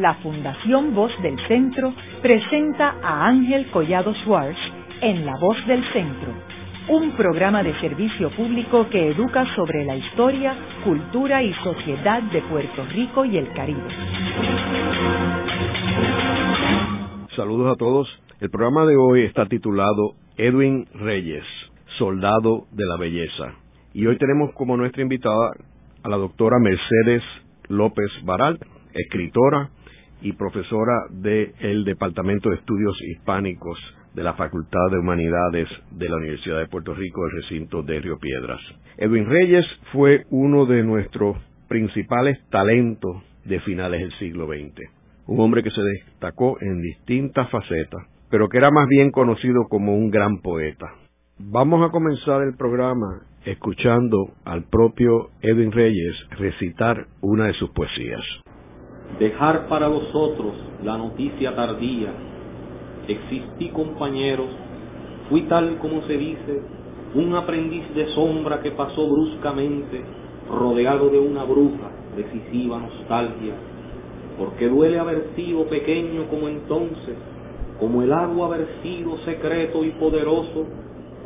la Fundación Voz del Centro presenta a Ángel Collado Schwartz en La Voz del Centro, un programa de servicio público que educa sobre la historia, cultura y sociedad de Puerto Rico y el Caribe. Saludos a todos. El programa de hoy está titulado Edwin Reyes, Soldado de la Belleza. Y hoy tenemos como nuestra invitada a la doctora Mercedes López Baral, escritora y profesora del Departamento de Estudios Hispánicos de la Facultad de Humanidades de la Universidad de Puerto Rico, el recinto de Río Piedras. Edwin Reyes fue uno de nuestros principales talentos de finales del siglo XX. Un hombre que se destacó en distintas facetas, pero que era más bien conocido como un gran poeta. Vamos a comenzar el programa escuchando al propio Edwin Reyes recitar una de sus poesías. Dejar para vosotros la noticia tardía. Existí compañeros, fui tal como se dice, un aprendiz de sombra que pasó bruscamente, rodeado de una bruja, decisiva nostalgia, porque duele haber sido pequeño como entonces, como el agua haber sido secreto y poderoso,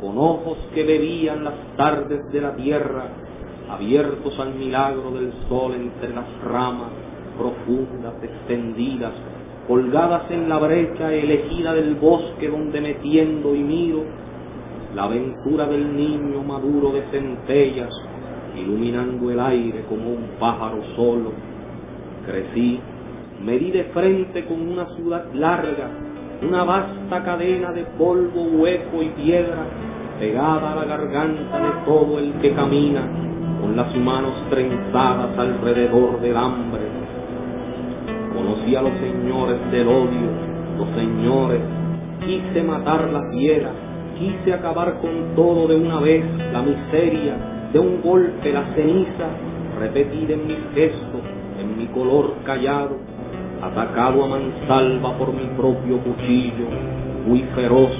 con ojos que bebían las tardes de la tierra, abiertos al milagro del sol entre las ramas profundas, extendidas, colgadas en la brecha elegida del bosque donde metiendo y miro la aventura del niño maduro de centellas, iluminando el aire como un pájaro solo. Crecí, me di de frente con una ciudad larga, una vasta cadena de polvo hueco y piedra, pegada a la garganta de todo el que camina, con las manos trenzadas alrededor del hambre. A los señores del odio, los señores, quise matar la fiera, quise acabar con todo de una vez, la miseria, de un golpe la ceniza, repetida en mis gestos, en mi color callado, atacado a mansalva por mi propio cuchillo, muy feroz,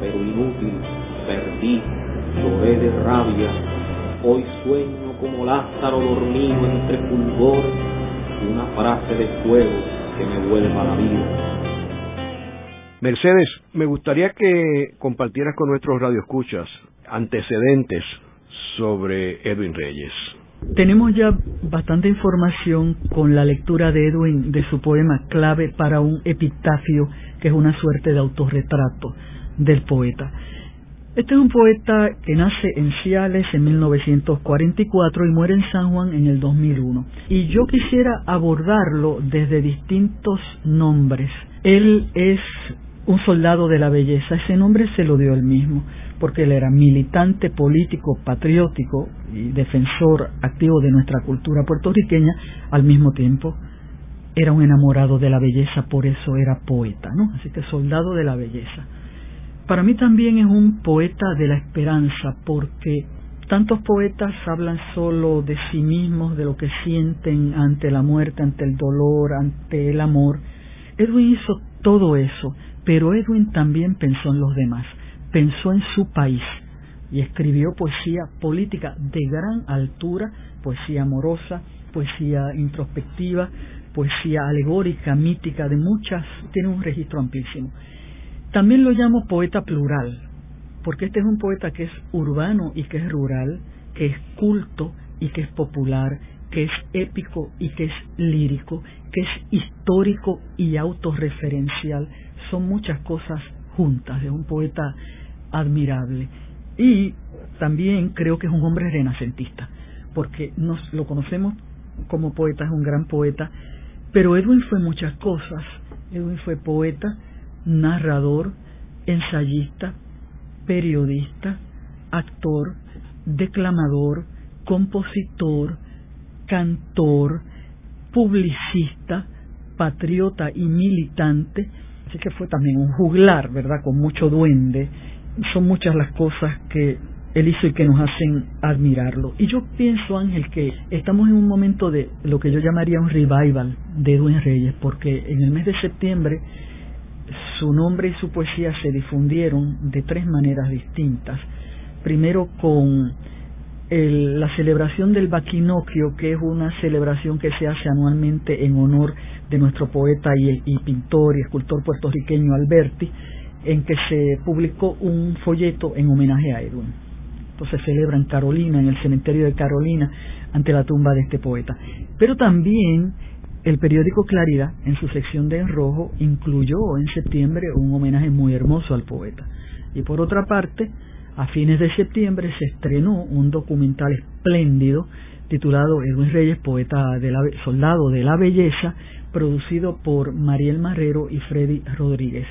pero inútil, perdí, lloré de rabia, hoy sueño como Lázaro dormido entre fulgores, una frase de fuego que me vuelva a la vida. Mercedes, me gustaría que compartieras con nuestros radioescuchas antecedentes sobre Edwin Reyes. Tenemos ya bastante información con la lectura de Edwin de su poema Clave para un epitafio, que es una suerte de autorretrato del poeta. Este es un poeta que nace en Ciales en 1944 y muere en San Juan en el 2001. Y yo quisiera abordarlo desde distintos nombres. Él es un soldado de la belleza. Ese nombre se lo dio él mismo, porque él era militante político, patriótico y defensor activo de nuestra cultura puertorriqueña al mismo tiempo. Era un enamorado de la belleza, por eso era poeta, ¿no? Así que soldado de la belleza. Para mí también es un poeta de la esperanza, porque tantos poetas hablan solo de sí mismos, de lo que sienten ante la muerte, ante el dolor, ante el amor. Edwin hizo todo eso, pero Edwin también pensó en los demás, pensó en su país y escribió poesía política de gran altura, poesía amorosa, poesía introspectiva, poesía alegórica, mítica, de muchas, tiene un registro amplísimo. También lo llamo poeta plural, porque este es un poeta que es urbano y que es rural, que es culto y que es popular, que es épico y que es lírico, que es histórico y autorreferencial. Son muchas cosas juntas, es un poeta admirable. Y también creo que es un hombre renacentista, porque nos lo conocemos como poeta, es un gran poeta, pero Edwin fue muchas cosas. Edwin fue poeta, narrador, ensayista, periodista, actor, declamador, compositor, cantor, publicista, patriota y militante, así que fue también un juglar, ¿verdad? Con mucho duende. Son muchas las cosas que él hizo y que nos hacen admirarlo. Y yo pienso, Ángel, que estamos en un momento de lo que yo llamaría un revival de Edwin Reyes, porque en el mes de septiembre su nombre y su poesía se difundieron de tres maneras distintas. Primero con la celebración del Baquinocchio, que es una celebración que se hace anualmente en honor de nuestro poeta y, pintor y escultor puertorriqueño Alberti, en que se publicó un folleto en homenaje a Edwin. Entonces celebra en Carolina, en el cementerio de Carolina, ante la tumba de este poeta. Pero también el periódico Claridad, en su sección de en rojo, incluyó en septiembre un homenaje muy hermoso al poeta. Y por otra parte, a fines de septiembre se estrenó un documental espléndido titulado Edwin Reyes, poeta de la, soldado de la belleza, producido por Mariel Marrero y Freddy Rodríguez.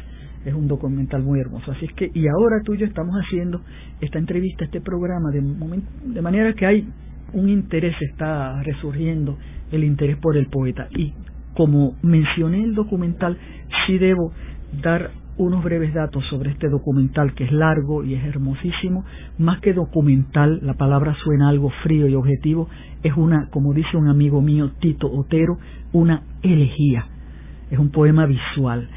Es un documental muy hermoso. Así es que, y ahora tú y yo estamos haciendo esta entrevista, este programa, de, de manera que hay un interés, está resurgiendo el interés por el poeta. Y como mencioné el documental, sí debo dar unos breves datos sobre este documental que es largo y es hermosísimo. Más que documental, la palabra suena algo frío y objetivo, es una, como dice un amigo mío, Tito Otero, una elegía. Es un poema visual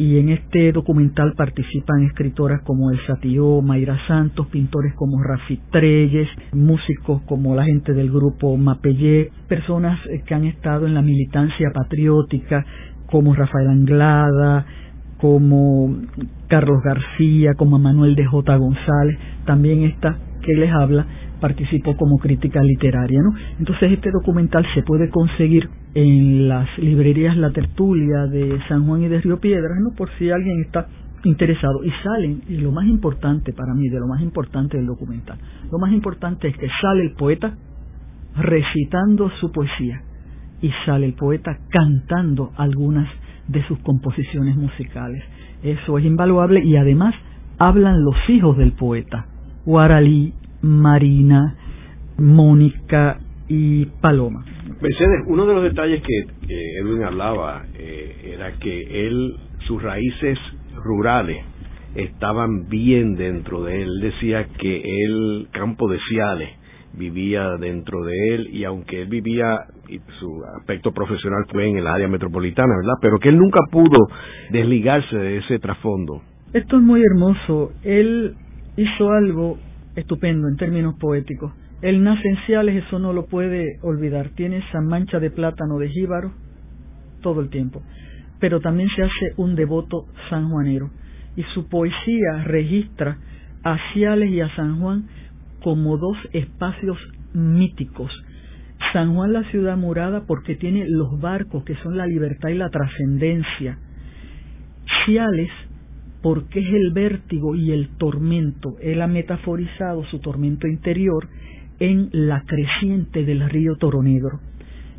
y en este documental participan escritoras como Elsa Tío, Mayra Santos, pintores como Rafi Treyes, músicos como la gente del grupo Mapellé, personas eh, que han estado en la militancia patriótica como Rafael Anglada, como Carlos García, como Manuel de J. González, también esta que les habla participó como crítica literaria, ¿no? Entonces este documental se puede conseguir en las librerías La Tertulia de San Juan y de Río Piedras, ¿no? Por si alguien está interesado y salen y lo más importante para mí de lo más importante del documental lo más importante es que sale el poeta recitando su poesía y sale el poeta cantando algunas de sus composiciones musicales eso es invaluable y además hablan los hijos del poeta Guaralí Marina, Mónica y Paloma. Mercedes, uno de los detalles que, Edwin hablaba eh, era que él, sus raíces rurales estaban bien dentro de él. Decía que el campo de Ciales vivía dentro de él y aunque él vivía y su aspecto profesional fue en el área metropolitana, ¿verdad? Pero que él nunca pudo desligarse de ese trasfondo. Esto es muy hermoso. Él hizo algo estupendo en términos poéticos. El nace en eso no lo puede olvidar. Tiene esa mancha de plátano de jíbaro todo el tiempo. Pero también se hace un devoto sanjuanero. Y su poesía registra a Ciales y a San Juan como dos espacios míticos. San Juan la ciudad murada porque tiene los barcos que son la libertad y la trascendencia. Ciales porque es el vértigo y el tormento. Él ha metaforizado su tormento interior en la creciente del río Toro Negro.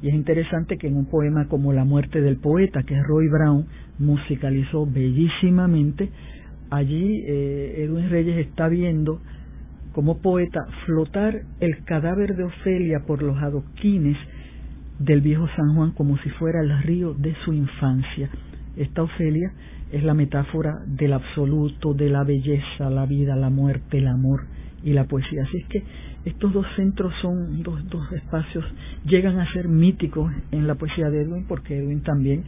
Y es interesante que en un poema como La muerte del poeta, que Roy Brown musicalizó bellísimamente, allí eh, Edwin Reyes está viendo como poeta flotar el cadáver de Ofelia por los adoquines del viejo San Juan como si fuera el río de su infancia. Esta Ofelia es la metáfora del absoluto, de la belleza, la vida, la muerte, el amor y la poesía. Así es que estos dos centros son dos, dos espacios, llegan a ser míticos en la poesía de Edwin, porque Edwin también,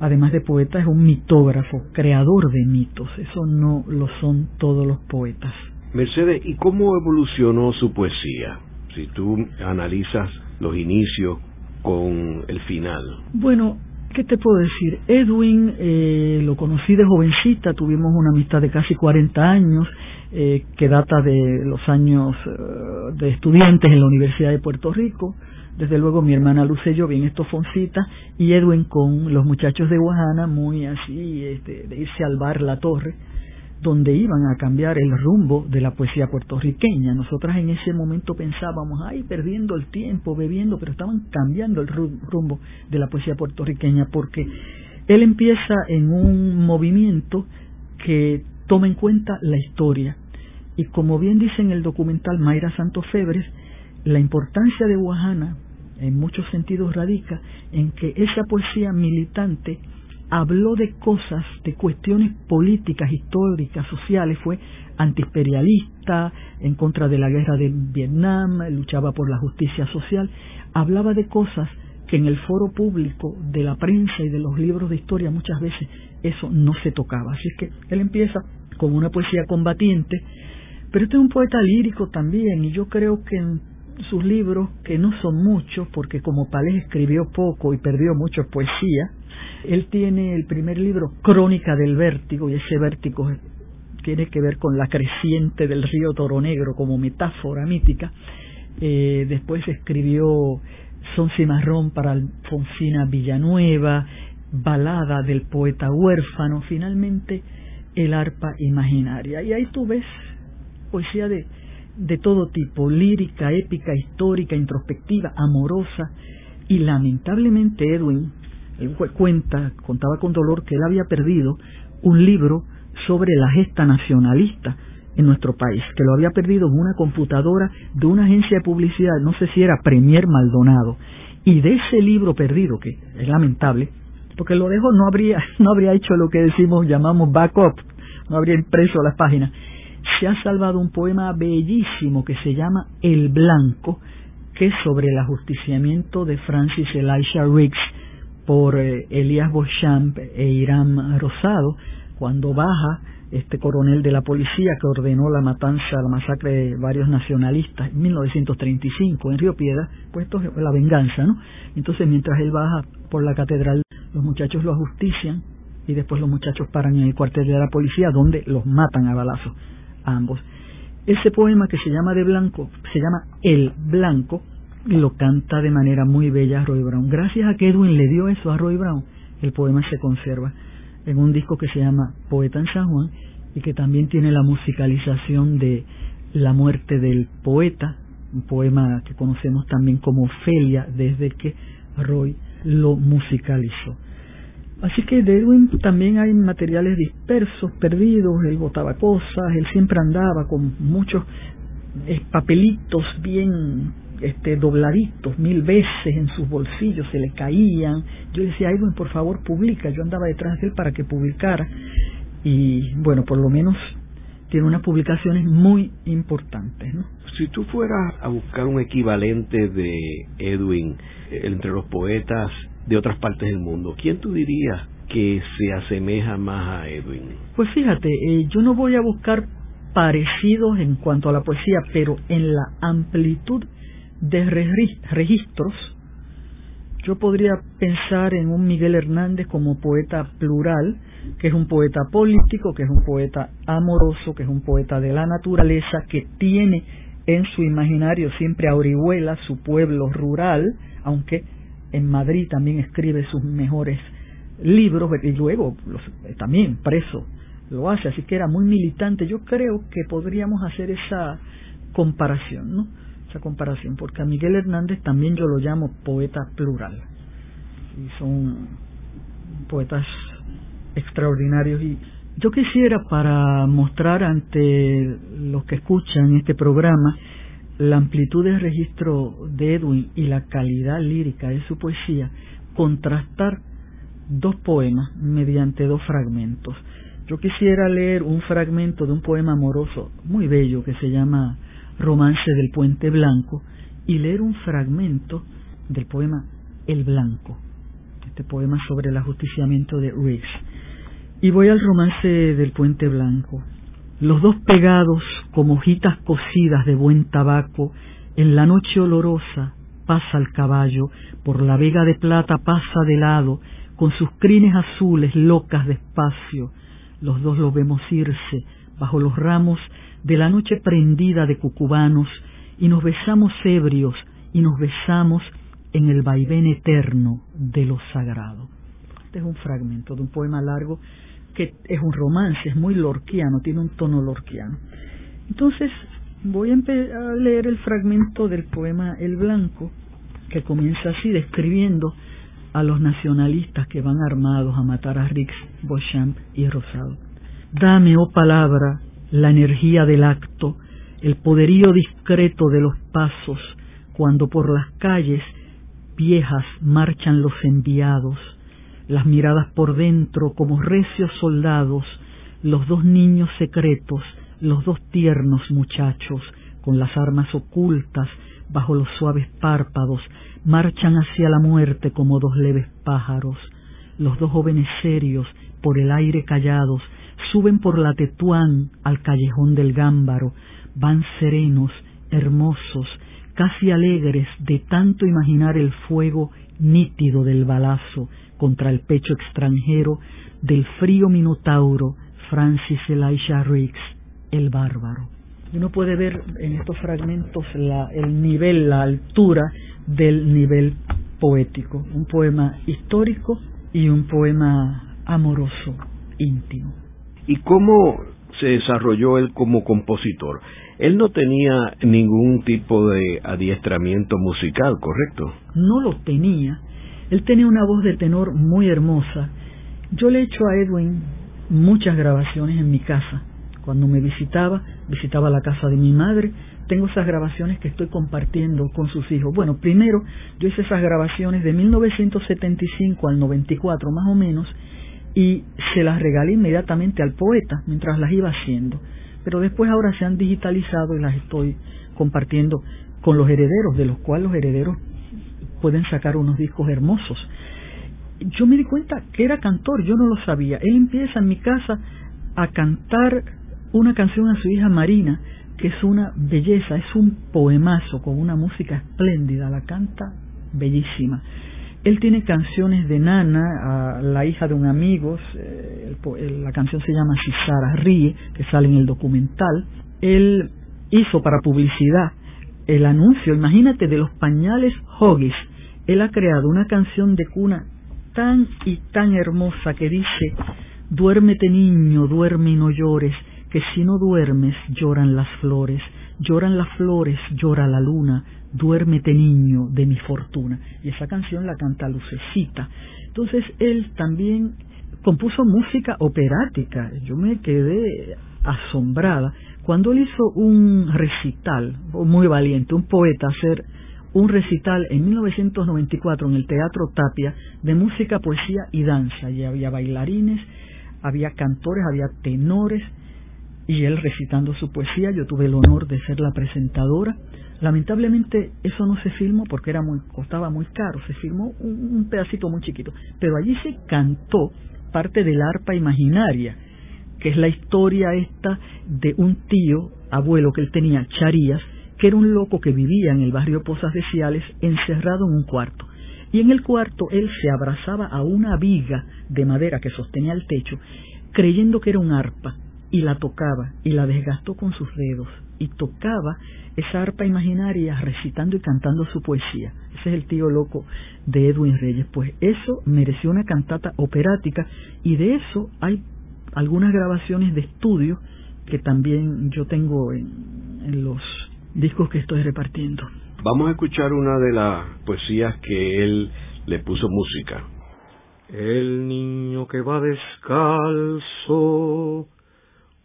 además de poeta, es un mitógrafo, creador de mitos. Eso no lo son todos los poetas. Mercedes, ¿y cómo evolucionó su poesía? Si tú analizas los inicios con el final. Bueno, ¿Qué te puedo decir? Edwin eh, lo conocí de jovencita, tuvimos una amistad de casi 40 años, eh, que data de los años eh, de estudiantes en la Universidad de Puerto Rico. Desde luego mi hermana Luce yo bien estofoncita y Edwin con los muchachos de Guajana, muy así, este, de irse al bar La Torre donde iban a cambiar el rumbo de la poesía puertorriqueña. Nosotras en ese momento pensábamos, ay, perdiendo el tiempo, bebiendo, pero estaban cambiando el rumbo de la poesía puertorriqueña porque él empieza en un movimiento que toma en cuenta la historia. Y como bien dice en el documental Mayra Santos Febres, la importancia de Guajana en muchos sentidos radica en que esa poesía militante habló de cosas, de cuestiones políticas, históricas, sociales, fue antiimperialista, en contra de la guerra de Vietnam, luchaba por la justicia social, hablaba de cosas que en el foro público de la prensa y de los libros de historia muchas veces eso no se tocaba. Así es que él empieza con una poesía combatiente, pero este es un poeta lírico también y yo creo que en, sus libros, que no son muchos, porque como Palés escribió poco y perdió mucho poesía, él tiene el primer libro, Crónica del Vértigo, y ese vértigo tiene que ver con la creciente del río Toro Negro como metáfora mítica. Eh, después escribió Son Cimarrón para Alfonsina Villanueva, Balada del poeta huérfano, finalmente El arpa imaginaria. Y ahí tú ves poesía de, de todo tipo, lírica, épica, histórica, introspectiva, amorosa, y lamentablemente Edwin él cuenta, contaba con dolor que él había perdido un libro sobre la gesta nacionalista en nuestro país, que lo había perdido en una computadora de una agencia de publicidad, no sé si era Premier Maldonado, y de ese libro perdido, que es lamentable, porque lo dejo no habría, no habría hecho lo que decimos, llamamos backup, no habría impreso las páginas, se ha salvado un poema bellísimo que se llama El Blanco, que es sobre el ajusticiamiento de Francis Elisha Riggs por eh, Elías Beauchamp e Irán Rosado, cuando baja este coronel de la policía que ordenó la matanza, la masacre de varios nacionalistas en 1935 en Río Piedra, pues esto es la venganza, ¿no? Entonces mientras él baja por la catedral, los muchachos lo ajustician y después los muchachos paran en el cuartel de la policía donde los matan a balazos ambos. Ese poema que se llama de blanco, se llama El Blanco, lo canta de manera muy bella Roy Brown. Gracias a que Edwin le dio eso a Roy Brown, el poema se conserva en un disco que se llama Poeta en San Juan y que también tiene la musicalización de La muerte del poeta, un poema que conocemos también como Ofelia desde que Roy lo musicalizó. Así que de Edwin también hay materiales dispersos, perdidos, él botaba cosas, él siempre andaba con muchos eh, papelitos bien este, dobladitos mil veces en sus bolsillos, se le caían. Yo decía, Edwin, por favor, publica. Yo andaba detrás de él para que publicara. Y bueno, por lo menos tiene unas publicaciones muy importantes. ¿no? Si tú fueras a buscar un equivalente de Edwin eh, entre los poetas de otras partes del mundo, ¿quién tú dirías que se asemeja más a Edwin? Pues fíjate, eh, yo no voy a buscar parecidos en cuanto a la poesía, pero en la amplitud de registros, yo podría pensar en un Miguel Hernández como poeta plural, que es un poeta político, que es un poeta amoroso, que es un poeta de la naturaleza, que tiene en su imaginario siempre a Orihuela, su pueblo rural, aunque en Madrid también escribe sus mejores libros y luego también preso lo hace, así que era muy militante. Yo creo que podríamos hacer esa comparación, ¿no? Esa comparación, porque a Miguel Hernández también yo lo llamo poeta plural. Y son poetas extraordinarios. Y yo quisiera, para mostrar ante los que escuchan este programa la amplitud del registro de Edwin y la calidad lírica de su poesía, contrastar dos poemas mediante dos fragmentos. Yo quisiera leer un fragmento de un poema amoroso muy bello que se llama Romance del Puente Blanco y leer un fragmento del poema El Blanco, este poema sobre el ajusticiamiento de Riggs. Y voy al romance del Puente Blanco. Los dos pegados como hojitas cocidas de buen tabaco, en la noche olorosa pasa el caballo, por la vega de plata pasa de lado, con sus crines azules locas despacio. Los dos lo vemos irse bajo los ramos de la noche prendida de cucubanos y nos besamos ebrios y nos besamos en el vaivén eterno de lo sagrado. Este es un fragmento de un poema largo que es un romance, es muy lorquiano, tiene un tono lorquiano. Entonces voy a, a leer el fragmento del poema El Blanco, que comienza así describiendo a los nacionalistas que van armados a matar a Rix, Beauchamp y Rosado. Dame, oh palabra, la energía del acto, el poderío discreto de los pasos, cuando por las calles viejas marchan los enviados, las miradas por dentro como recios soldados, los dos niños secretos, los dos tiernos muchachos, con las armas ocultas bajo los suaves párpados, marchan hacia la muerte como dos leves pájaros, los dos jóvenes serios, por el aire callados, suben por la Tetuán al callejón del Gámbaro, van serenos, hermosos, casi alegres de tanto imaginar el fuego nítido del balazo contra el pecho extranjero del frío minotauro Francis Elisha Riggs, el bárbaro. Uno puede ver en estos fragmentos el nivel, la altura del nivel poético, un poema histórico y un poema amoroso, íntimo. ¿Y cómo se desarrolló él como compositor? Él no tenía ningún tipo de adiestramiento musical, ¿correcto? No lo tenía. Él tenía una voz de tenor muy hermosa. Yo le he hecho a Edwin muchas grabaciones en mi casa. Cuando me visitaba, visitaba la casa de mi madre, tengo esas grabaciones que estoy compartiendo con sus hijos. Bueno, primero yo hice esas grabaciones de 1975 al 94 más o menos y se las regalé inmediatamente al poeta mientras las iba haciendo pero después ahora se han digitalizado y las estoy compartiendo con los herederos, de los cuales los herederos pueden sacar unos discos hermosos. Yo me di cuenta que era cantor, yo no lo sabía. Él empieza en mi casa a cantar una canción a su hija Marina, que es una belleza, es un poemazo con una música espléndida, la canta bellísima. Él tiene canciones de Nana, a la hija de un amigo, eh, la canción se llama Sara ríe, que sale en el documental. Él hizo para publicidad el anuncio, imagínate, de los pañales Hoggies. Él ha creado una canción de cuna tan y tan hermosa que dice, duérmete niño, duerme y no llores, que si no duermes lloran las flores, lloran las flores, llora la luna, duérmete niño de mi fortuna. Y esa canción la canta Lucecita. Entonces él también compuso música operática. Yo me quedé asombrada cuando él hizo un recital, muy valiente, un poeta hacer un recital en 1994 en el Teatro Tapia de música, poesía y danza. Y había bailarines, había cantores, había tenores y él recitando su poesía. Yo tuve el honor de ser la presentadora Lamentablemente eso no se filmó porque era muy, costaba muy caro, se filmó un, pedacito muy chiquito, pero allí se cantó parte del arpa imaginaria, que es la historia esta de un tío, abuelo que él tenía, Charías, que era un loco que vivía en el barrio Pozas de Ciales encerrado en un cuarto. Y en el cuarto él se abrazaba a una viga de madera que sostenía el techo, creyendo que era un arpa, y la tocaba, y la desgastó con sus dedos, y tocaba esa arpa imaginaria recitando y cantando su poesía. Ese es el tío loco de Edwin Reyes. Pues eso mereció una cantata operática y de eso hay algunas grabaciones de estudio que también yo tengo en, en los discos que estoy repartiendo. Vamos a escuchar una de las poesías que él le puso música. El niño que va descalzo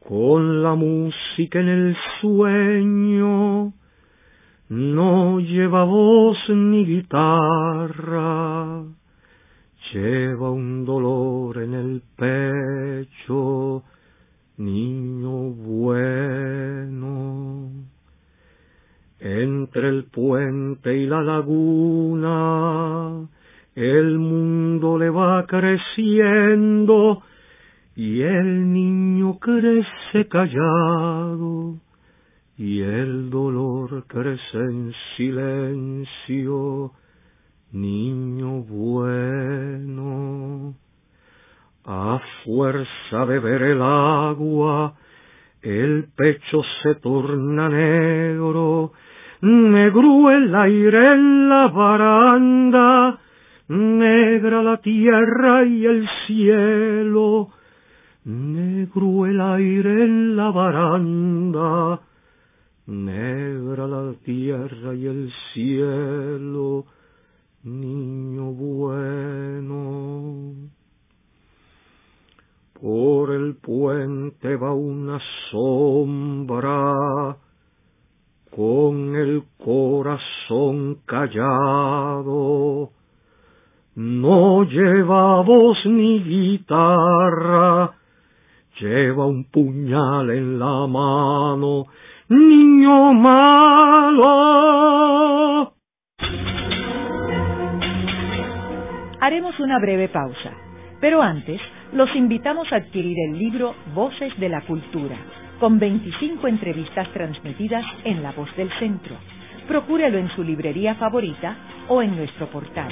con la música en el sueño, no lleva voz ni guitarra, lleva un dolor en el pecho, niño bueno. Entre el puente y la laguna, el mundo le va creciendo, y el niño crece callado y el dolor crece en silencio, niño bueno. A fuerza de ver el agua, el pecho se torna negro, negro el aire en la baranda, negra la tierra y el cielo, Negro el aire en la baranda, negra la tierra y el cielo, niño bueno. Por el puente va una sombra, con el corazón callado, no lleva voz ni guitarra, lleva un puñal en la mano, niño malo. Haremos una breve pausa, pero antes los invitamos a adquirir el libro Voces de la Cultura, con 25 entrevistas transmitidas en La Voz del Centro Procúrelo en su librería favorita o en nuestro portal.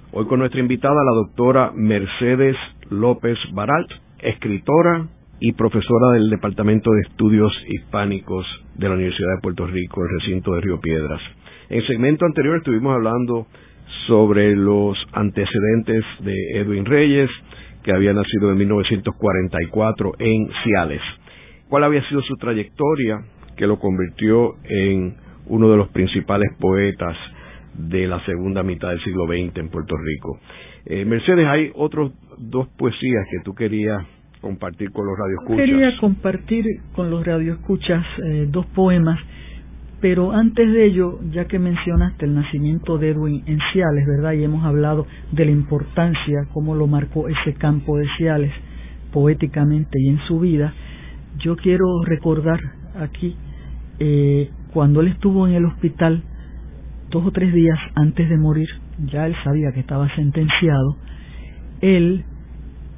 Hoy con nuestra invitada, la doctora Mercedes López Baralt, escritora y profesora del Departamento de Estudios Hispánicos de la Universidad de Puerto Rico, el recinto de Río Piedras. En el segmento anterior estuvimos hablando sobre los antecedentes de Edwin Reyes, que había nacido en 1944 en Ciales. ¿Cuál había sido su trayectoria que lo convirtió en uno de los principales poetas de la segunda mitad del siglo XX en Puerto Rico. Eh, Mercedes, hay otros dos poesías que tú querías compartir con los radioescuchas. Quería compartir con los radioescuchas eh, dos poemas, pero antes de ello, ya que mencionaste el nacimiento de Edwin en Ciales, ¿verdad? Y hemos hablado de la importancia, cómo lo marcó ese campo de Ciales poéticamente y en su vida, yo quiero recordar aquí eh, cuando él estuvo en el hospital dos o tres días antes de morir, ya él sabía que estaba sentenciado, él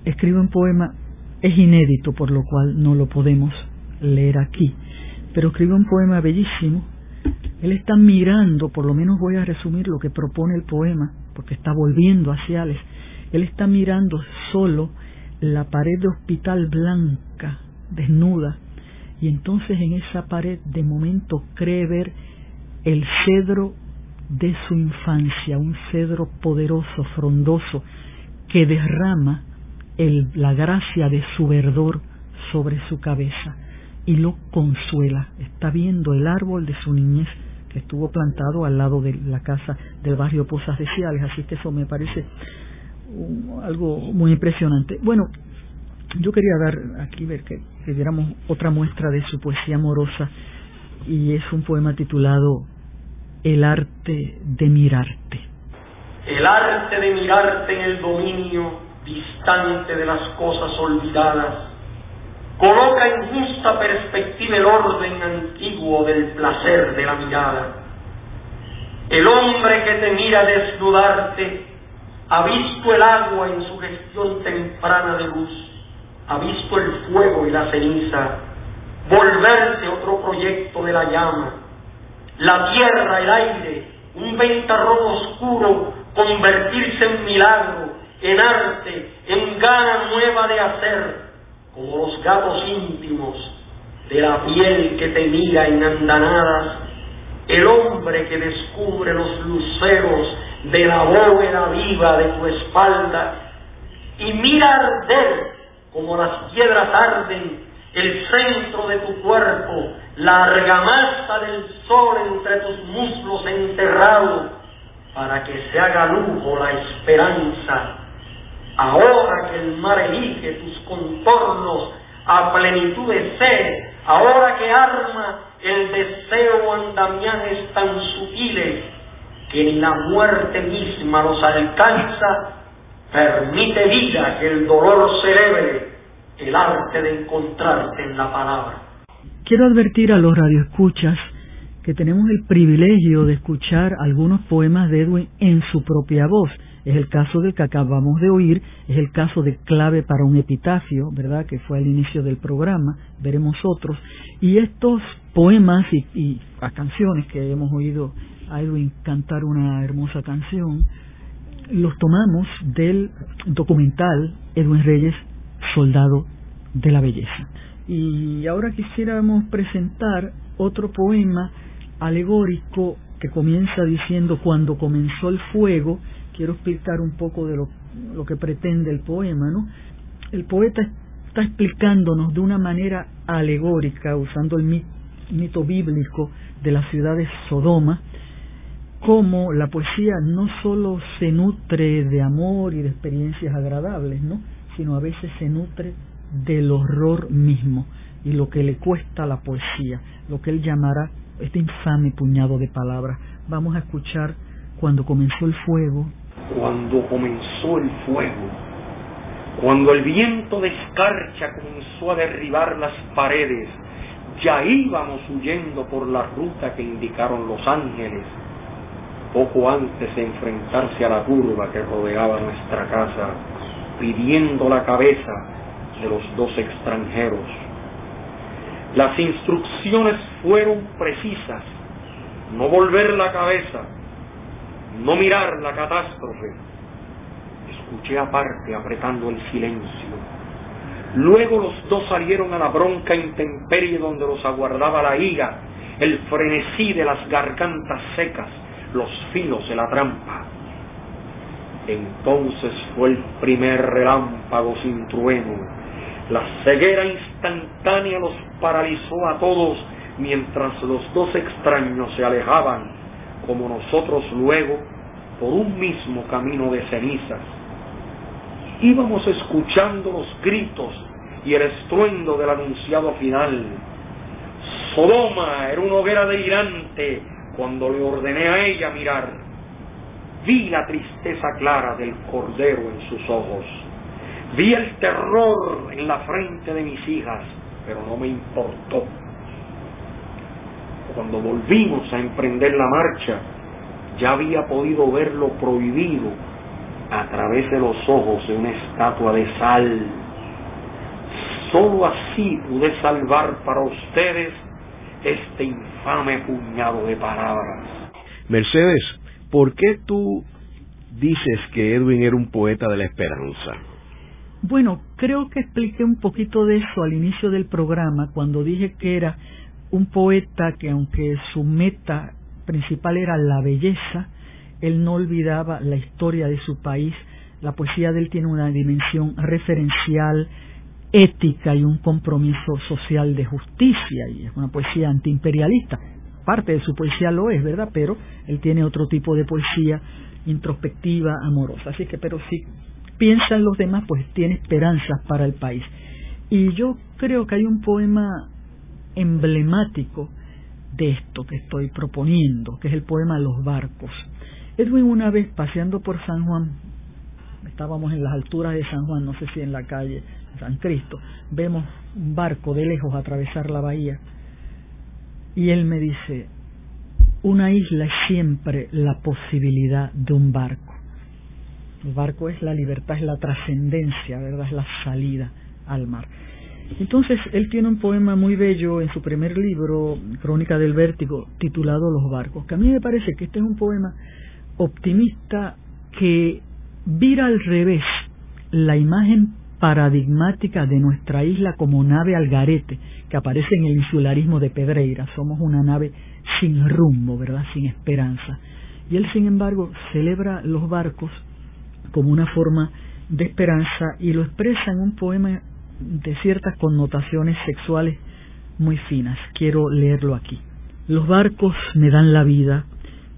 escribe un poema, es inédito, por lo cual no lo podemos leer aquí, pero escribe un poema bellísimo. Él está mirando, por lo menos voy a resumir lo que propone el poema, porque está volviendo hacia él. Él está mirando solo la pared de hospital blanca, desnuda, y entonces en esa pared de momento cree ver el cedro de su infancia, un cedro poderoso, frondoso, que derrama el, la gracia de su verdor sobre su cabeza y lo consuela. Está viendo el árbol de su niñez que estuvo plantado al lado de la casa del barrio Pozas de Ciales, así que eso me parece algo muy impresionante. Bueno, yo quería dar aquí ver que, que diéramos otra muestra de su poesía amorosa y es un poema titulado el arte de mirarte. El arte de mirarte en el dominio distante de las cosas olvidadas coloca en justa perspectiva el orden antiguo del placer de la mirada. El hombre que te mira desnudarte ha visto el agua en su gestión temprana de luz, ha visto el fuego y la ceniza, volverse otro proyecto de la llama, la tierra, el aire, un ventarrón oscuro, convertirse en milagro, en arte, en gana nueva de hacer, como los gatos íntimos de la piel que te mira en andanadas, el hombre que descubre los luceros de la bóveda viva de tu espalda y mira arder como las piedras arden el centro de tu cuerpo, la argamasa del sol entre tus muslos enterrado, para que se haga lujo la esperanza. Ahora que el mar elige tus contornos a plenitud de sed, ahora que arma el deseo andamiajes tan sutiles que ni la muerte misma los alcanza, permite vida que el dolor celebre el arte de encontrarte en la palabra. Quiero advertir a los radioescuchas que tenemos el privilegio de escuchar algunos poemas de Edwin en su propia voz. Es el caso del que acabamos de oír, es el caso de Clave para un epitafio, ¿verdad? Que fue al inicio del programa, veremos otros. Y estos poemas y, y las canciones que hemos oído a Edwin cantar una hermosa canción, los tomamos del documental Edwin Reyes soldado de la belleza. Y ahora quisiéramos presentar otro poema alegórico que comienza diciendo cuando comenzó el fuego, quiero explicar un poco de lo, lo que pretende el poema, ¿no? El poeta está explicándonos de una manera alegórica, usando el mito bíblico de la ciudad de Sodoma, cómo la poesía no solo se nutre de amor y de experiencias agradables, ¿no? Sino a veces se nutre del horror mismo y lo que le cuesta la poesía, lo que él llamará este infame puñado de palabras. Vamos a escuchar cuando comenzó el fuego. Cuando comenzó el fuego, cuando el viento de escarcha comenzó a derribar las paredes, ya íbamos huyendo por la ruta que indicaron los ángeles, poco antes de enfrentarse a la curva que rodeaba nuestra casa, pidiendo la cabeza de los dos extranjeros. Las instrucciones fueron precisas, no volver la cabeza, no mirar la catástrofe. Escuché aparte apretando el silencio. Luego los dos salieron a la bronca intemperie donde los aguardaba la ira, el frenesí de las gargantas secas, los filos de la trampa. Entonces fue el primer relámpago sin trueno. La ceguera instantánea los paralizó a todos mientras los dos extraños se alejaban, como nosotros luego, por un mismo camino de cenizas. Íbamos escuchando los gritos y el estruendo del anunciado final. Sodoma era una hoguera delirante cuando le ordené a ella mirar. Vi la tristeza clara del cordero en sus ojos. Vi el terror en la frente de mis hijas, pero no me importó. Cuando volvimos a emprender la marcha, ya había podido ver lo prohibido a través de los ojos de una estatua de sal. Solo así pude salvar para ustedes este infame puñado de palabras. Mercedes, ¿por qué tú dices que Edwin era un poeta de la esperanza? Bueno, creo que expliqué un poquito de eso al inicio del programa cuando dije que era un poeta que aunque su meta principal era la belleza, él no olvidaba la historia de su país. La poesía de él tiene una dimensión referencial, ética y un compromiso social de justicia, y es una poesía antiimperialista. Parte de su poesía lo es, ¿verdad? Pero él tiene otro tipo de poesía introspectiva, amorosa. Así que, pero si piensa en los demás, pues tiene esperanzas para el país. Y yo creo que hay un poema emblemático de esto que estoy proponiendo, que es el poema Los barcos. Edwin una vez paseando por San Juan, estábamos en las alturas de San Juan, no sé si en la calle San Cristo, vemos un barco de lejos atravesar la bahía y él me dice, una isla es siempre la posibilidad de un barco. El barco es la libertad, es la trascendencia, ¿verdad? Es la salida al mar. Entonces, él tiene un poema muy bello en su primer libro, Crónica del Vértigo, titulado Los barcos, que a mí me parece que este es un poema optimista que vira al revés la imagen paradigmática de nuestra isla como nave al garete que aparece en el insularismo de Pedreira. Somos una nave sin rumbo, ¿verdad? Sin esperanza. Y él, sin embargo, celebra los barcos como una forma de esperanza y lo expresa en un poema de ciertas connotaciones sexuales muy finas. Quiero leerlo aquí. Los barcos me dan la vida,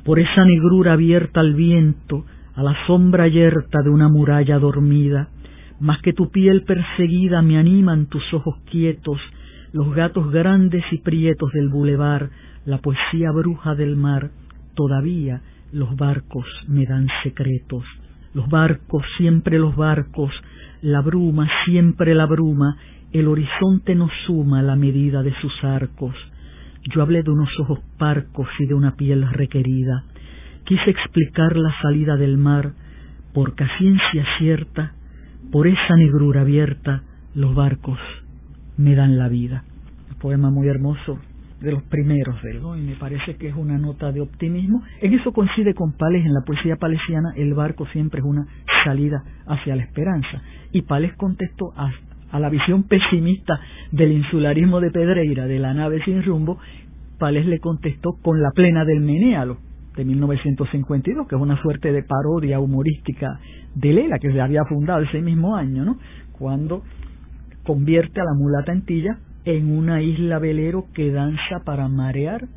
por esa negrura abierta al viento, a la sombra yerta de una muralla dormida, más que tu piel perseguida me animan tus ojos quietos, los gatos grandes y prietos del bulevar, la poesía bruja del mar, todavía los barcos me dan secretos, los barcos, siempre los barcos, la bruma, siempre la bruma, el horizonte no suma la medida de sus arcos. Yo hablé de unos ojos parcos y de una piel requerida. Quise explicar la salida del mar, por ciencia cierta, por esa negrura abierta, los barcos me dan la vida. Un poema muy hermoso de los primeros de él, y me parece que es una nota de optimismo. En eso coincide con Pales, en la poesía palesiana, el barco siempre es una salida hacia la esperanza. Y Pales contestó a, a la visión pesimista del insularismo de Pedreira, de la nave sin rumbo, Pales le contestó con la plena del Menéalo, de 1952, que es una suerte de parodia humorística de Lela, que se había fundado ese mismo año, ¿no? Cuando convierte a la mulata Antilla en una isla velero que danza para marear,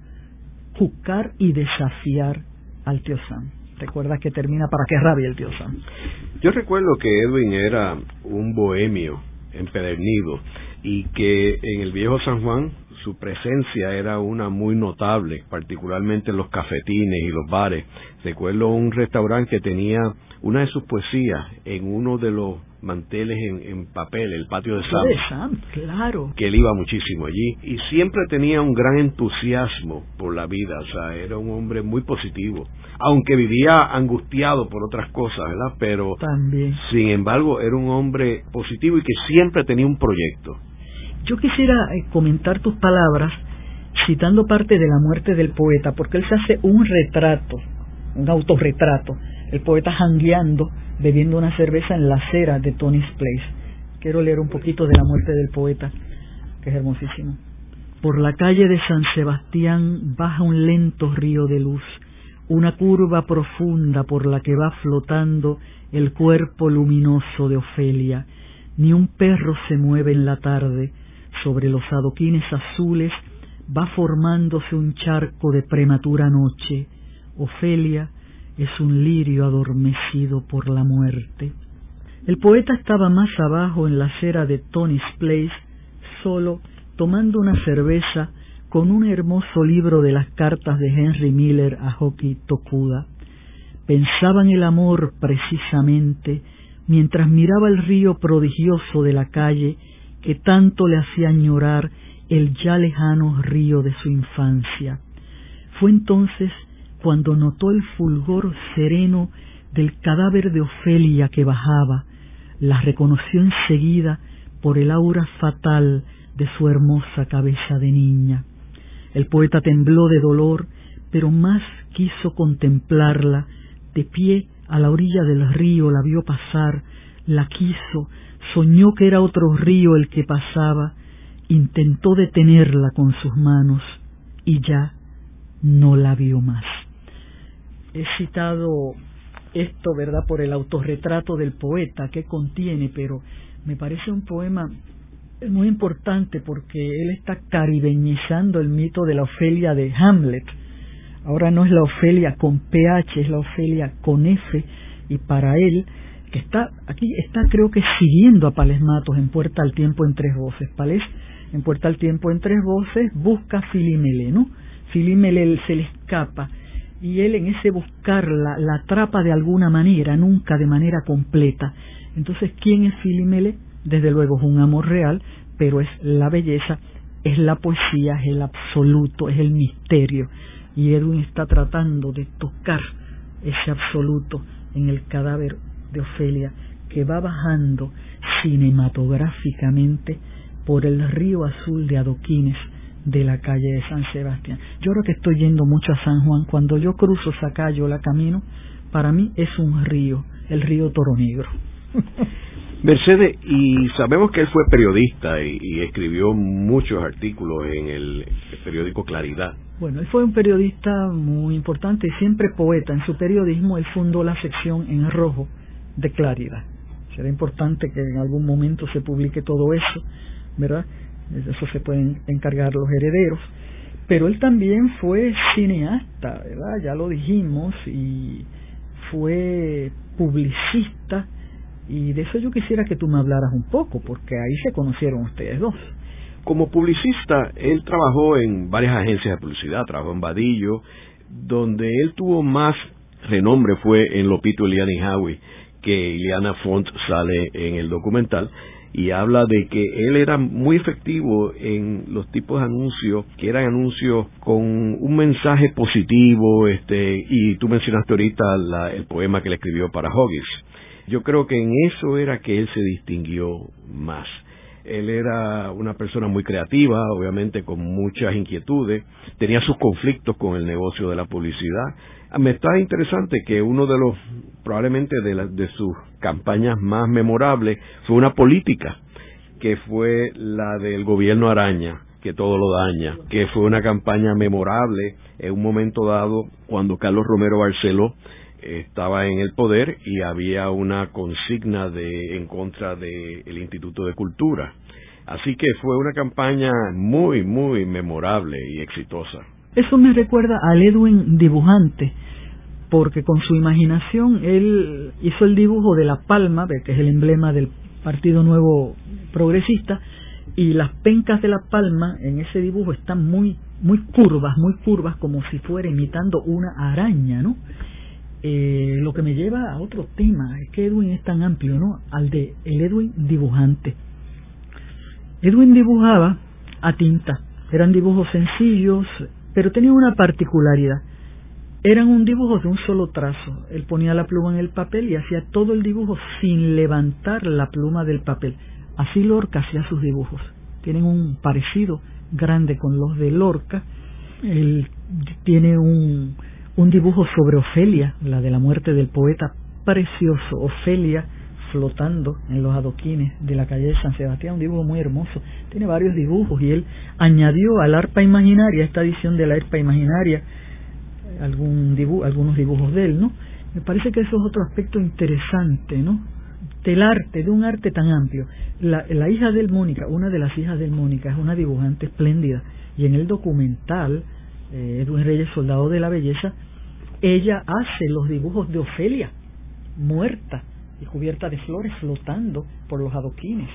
juzgar y desafiar al tío Sam. Recuerda que termina para que rabie el tío Sam. Yo recuerdo que Edwin era un bohemio empedernido y que en el viejo San Juan su presencia era una muy notable, particularmente en los cafetines y los bares. Recuerdo un restaurante que tenía una de sus poesías en uno de los manteles en, papel, el patio de Sam, claro. que él iba muchísimo allí y siempre tenía un gran entusiasmo por la vida, o sea, era un hombre muy positivo, aunque vivía angustiado por otras cosas, ¿verdad? Pero también, sin embargo, era un hombre positivo y que siempre tenía un proyecto. Yo quisiera eh, comentar tus palabras citando parte de la muerte del poeta, porque él se hace un retrato, un autorretrato, el poeta jangueando, bebiendo una cerveza en la acera de Tony's Place. Quiero leer un poquito de la muerte del poeta, que es hermosísimo. Por la calle de San Sebastián baja un lento río de luz, una curva profunda por la que va flotando el cuerpo luminoso de Ofelia. Ni un perro se mueve en la tarde, sobre los adoquines azules va formándose un charco de prematura noche. Ofelia es un lirio adormecido por la muerte. El poeta estaba más abajo en la acera de Tony's Place, solo, tomando una cerveza con un hermoso libro de las cartas de Henry Miller a Hoki Tokuda. Pensaba en el amor precisamente mientras miraba el río prodigioso de la calle que tanto le hacía añorar el ya lejano río de su infancia. Fue entonces cuando notó el fulgor sereno del cadáver de Ofelia que bajaba, la reconoció enseguida por el aura fatal de su hermosa cabeza de niña. El poeta tembló de dolor, pero más quiso contemplarla, de pie a la orilla del río la vio pasar, la quiso, soñó que era otro río el que pasaba, intentó detenerla con sus manos y ya no la vio más. He citado esto, ¿verdad?, por el autorretrato del poeta que contiene, pero me parece un poema muy importante porque él está caribeñizando el mito de la Ofelia de Hamlet. Ahora no es la Ofelia con PH, es la Ofelia con F, y para él que está aquí está creo que siguiendo a Pales Matos en Puerta al Tiempo en tres voces. Pales en Puerta al Tiempo en tres voces busca a Filimele, ¿no? Filimele se le escapa y él en ese buscarla la atrapa de alguna manera, nunca de manera completa. Entonces, ¿quién es Filimele? Desde luego es un amor real, pero es la belleza, es la poesía, es el absoluto, es el misterio. Y Edwin está tratando de tocar ese absoluto en el cadáver de Ofelia que va bajando cinematográficamente por el río azul de adoquines de la calle de San Sebastián. Yo creo que estoy yendo mucho a San Juan. Cuando yo cruzo esa calle o la camino, para mí es un río, el río Toro Negro. Mercedes, y sabemos que él fue periodista y, escribió muchos artículos en el, periódico Claridad. Bueno, él fue un periodista muy importante y siempre poeta. En su periodismo él fundó la sección en rojo de claridad. Será importante que en algún momento se publique todo eso, ¿verdad? Eso se pueden encargar los herederos. Pero él también fue cineasta, ¿verdad? Ya lo dijimos, y fue publicista, y de eso yo quisiera que tú me hablaras un poco, porque ahí se conocieron ustedes dos. Como publicista, él trabajó en varias agencias de publicidad, trabajó en Vadillo, donde él tuvo más renombre fue en Lopito Eliana y Howie que Ileana Font sale en el documental y habla de que él era muy efectivo en los tipos de anuncios que eran anuncios con un mensaje positivo este y tú mencionaste ahorita el poema que le escribió para Hoggis yo creo que en eso era que él se distinguió más. Él era una persona muy creativa, obviamente con muchas inquietudes, tenía sus conflictos con el negocio de la publicidad, me está interesante que uno de los, probablemente de, de sus campañas más memorables fue una política, que fue la del gobierno Araña, que todo lo daña, que fue una campaña memorable en un momento dado cuando Carlos Romero Barceló estaba en el poder y había una consigna de en contra del Instituto de Cultura. Así que fue una campaña muy, muy memorable y exitosa. Eso me recuerda al Edwin dibujante, porque con su imaginación él hizo el dibujo de la palma, que es el emblema del Partido Nuevo Progresista, y las pencas de la palma en ese dibujo están muy muy curvas, muy curvas, como si fuera imitando una araña, ¿no? Eh, lo que me lleva a otro tema, es que Edwin es tan amplio, ¿no? Al de el Edwin dibujante. Edwin dibujaba a tinta, eran dibujos sencillos, pero tenía una particularidad. Eran un dibujo de un solo trazo. Él ponía la pluma en el papel y hacía todo el dibujo sin levantar la pluma del papel. Así Lorca hacía sus dibujos. Tienen un parecido grande con los de Lorca. Él tiene un, un dibujo sobre Ofelia, la de la muerte del poeta, precioso. Ofelia flotando en los adoquines de la calle de San Sebastián, un dibujo muy hermoso. Tiene varios dibujos y él añadió al arpa imaginaria, esta edición de la arpa imaginaria, algún algunos dibujos de él, ¿no? Me parece que eso es otro aspecto interesante, ¿no? Del arte, de un arte tan amplio. La, la hija de Mónica, una de las hijas de Mónica, es una dibujante espléndida y en el documental eh, Edwin Reyes, Soldado de la Belleza, ella hace los dibujos de Ofelia, muerta y cubierta de flores flotando por los adoquines.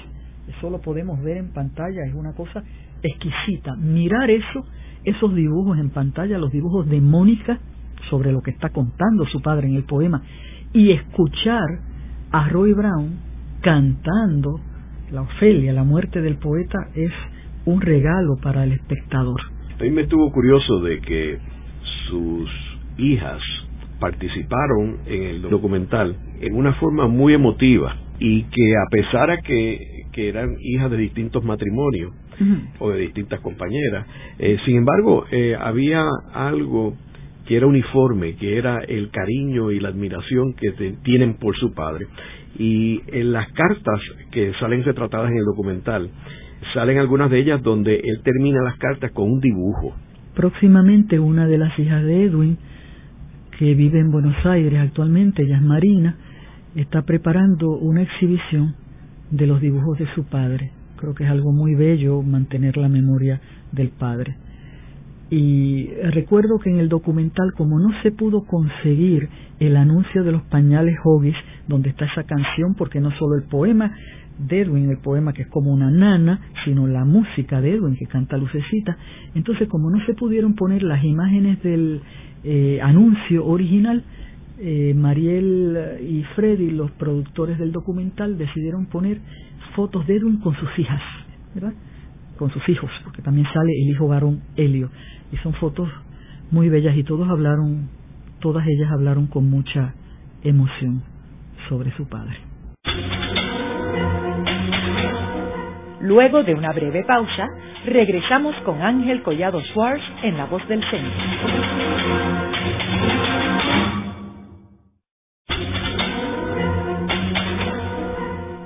Eso lo podemos ver en pantalla, es una cosa exquisita. Mirar eso, esos dibujos en pantalla, los dibujos de Mónica sobre lo que está contando su padre en el poema, y escuchar a Roy Brown cantando la Ofelia, la muerte del poeta, es un regalo para el espectador. A me estuvo curioso de que sus hijas participaron en el documental en una forma muy emotiva y que a pesar de que, que eran hijas de distintos matrimonios o de distintas compañeras, eh, sin embargo eh, había algo que era uniforme, que era el cariño y la admiración que tienen por su padre. Y en las cartas que salen retratadas en el documental, salen algunas de ellas donde él termina las cartas con un dibujo. Próximamente una de las hijas de Edwin que vive en Buenos Aires actualmente, ella es Marina, está preparando una exhibición de los dibujos de su padre. Creo que es algo muy bello mantener la memoria del padre. Y recuerdo que en el documental, como no se pudo conseguir el anuncio de los pañales Hoggies, donde está esa canción, porque no solo el poema de Edwin, el poema que es como una nana, sino la música de Edwin que canta Lucecita, entonces como no se pudieron poner las imágenes del eh, anuncio original, eh, Mariel y Freddy, los productores del documental, decidieron poner fotos de Edwin con sus hijas, ¿verdad? Con sus hijos, porque también sale el hijo varón Helio. Y son fotos muy bellas y todos hablaron, todas ellas hablaron con mucha emoción sobre su padre. Luego de una breve pausa, regresamos con Ángel Collado Schwartz en La Voz del Centro.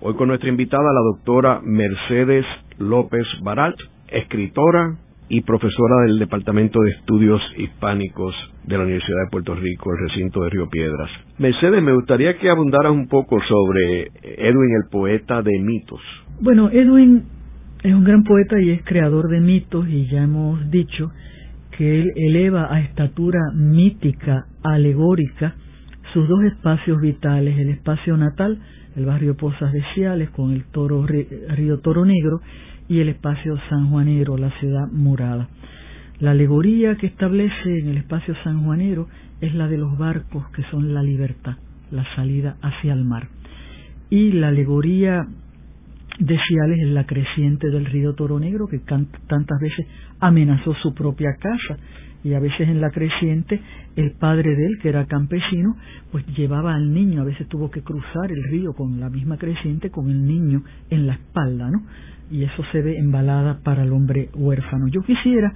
Hoy con nuestra invitada, la doctora Mercedes López Barat, escritora y profesora del Departamento de Estudios Hispánicos de la Universidad de Puerto Rico, el recinto de Río Piedras. Mercedes, me gustaría que abundaras un poco sobre Edwin, el poeta de mitos. Bueno, Edwin es un gran poeta y es creador de mitos y ya hemos dicho que él eleva a estatura mítica, alegórica, sus dos espacios vitales, el espacio natal, el barrio Pozas de Ciales con el toro, río Toro Negro y el espacio San Juanero, la ciudad murada. La alegoría que establece en el espacio San Juanero es la de los barcos que son la libertad, la salida hacia el mar. Y la alegoría de Ciales es la creciente del río Toro Negro que tantas veces amenazó su propia casa y a veces en la creciente el padre de él, que era campesino, pues llevaba al niño, a veces tuvo que cruzar el río con la misma creciente con el niño en la espalda, ¿no? Y eso se ve en balada para el hombre huérfano. Yo quisiera,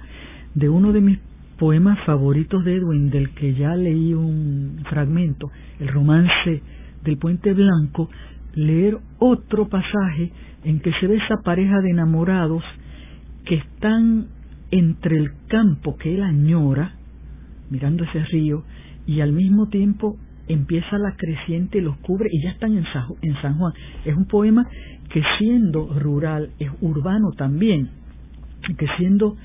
de uno de mis poemas favoritos de Edwin, del que ya leí un fragmento, el romance del Puente Blanco, leer otro pasaje en que se ve esa pareja de enamorados que están entre el campo que él añora, mirando ese río, y al mismo tiempo empieza la creciente, los cubre y ya están en San Juan. Es un poema que siendo rural es urbano también, que siendo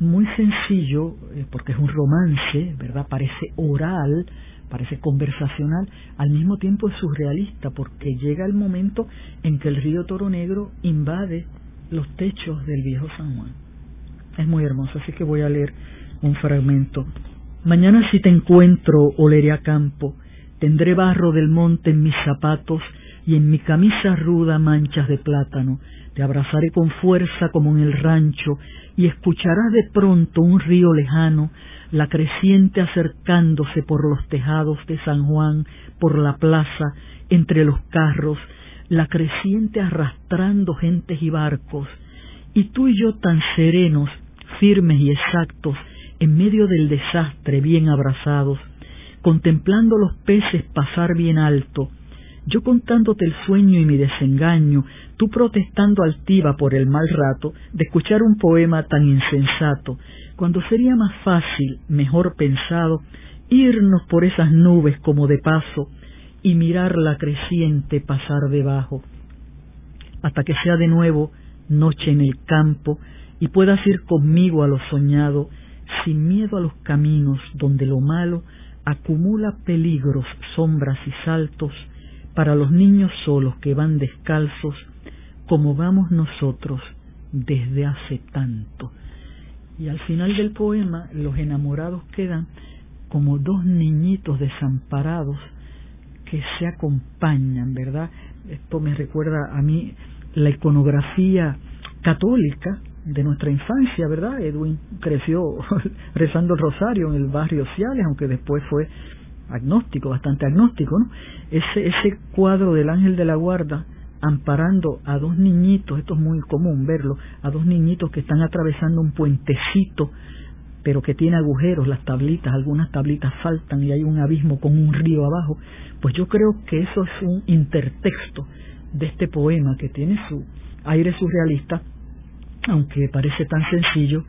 muy sencillo, eh, porque es un romance, ¿verdad? Parece oral, parece conversacional, al mismo tiempo es surrealista, porque llega el momento en que el río Toro Negro invade los techos del viejo San Juan. Es muy hermoso, así que voy a leer un fragmento. Mañana si te encuentro, oleré a campo, tendré barro del monte en mis zapatos y en mi camisa ruda manchas de plátano, te abrazaré con fuerza como en el rancho y escucharás de pronto un río lejano, la creciente acercándose por los tejados de San Juan, por la plaza, entre los carros, la creciente arrastrando gentes y barcos, y tú y yo tan serenos, firmes y exactos, en medio del desastre bien abrazados, contemplando los peces pasar bien alto, yo contándote el sueño y mi desengaño, tú protestando altiva por el mal rato de escuchar un poema tan insensato, cuando sería más fácil, mejor pensado, irnos por esas nubes como de paso y mirar la creciente pasar debajo, hasta que sea de nuevo noche en el campo y puedas ir conmigo a lo soñado, sin miedo a los caminos donde lo malo acumula peligros, sombras y saltos, para los niños solos que van descalzos, como vamos nosotros desde hace tanto. Y al final del poema los enamorados quedan como dos niñitos desamparados que se acompañan, ¿verdad? Esto me recuerda a mí la iconografía católica de nuestra infancia, ¿verdad? Edwin creció rezando el rosario en el barrio Ciales, aunque después fue agnóstico, bastante agnóstico, ¿no? Ese, ese cuadro del ángel de la guarda amparando a dos niñitos, esto es muy común verlo, a dos niñitos que están atravesando un puentecito, pero que tiene agujeros, las tablitas, algunas tablitas faltan y hay un abismo con un río abajo, pues yo creo que eso es un intertexto de este poema que tiene su aire surrealista, aunque parece tan sencillo,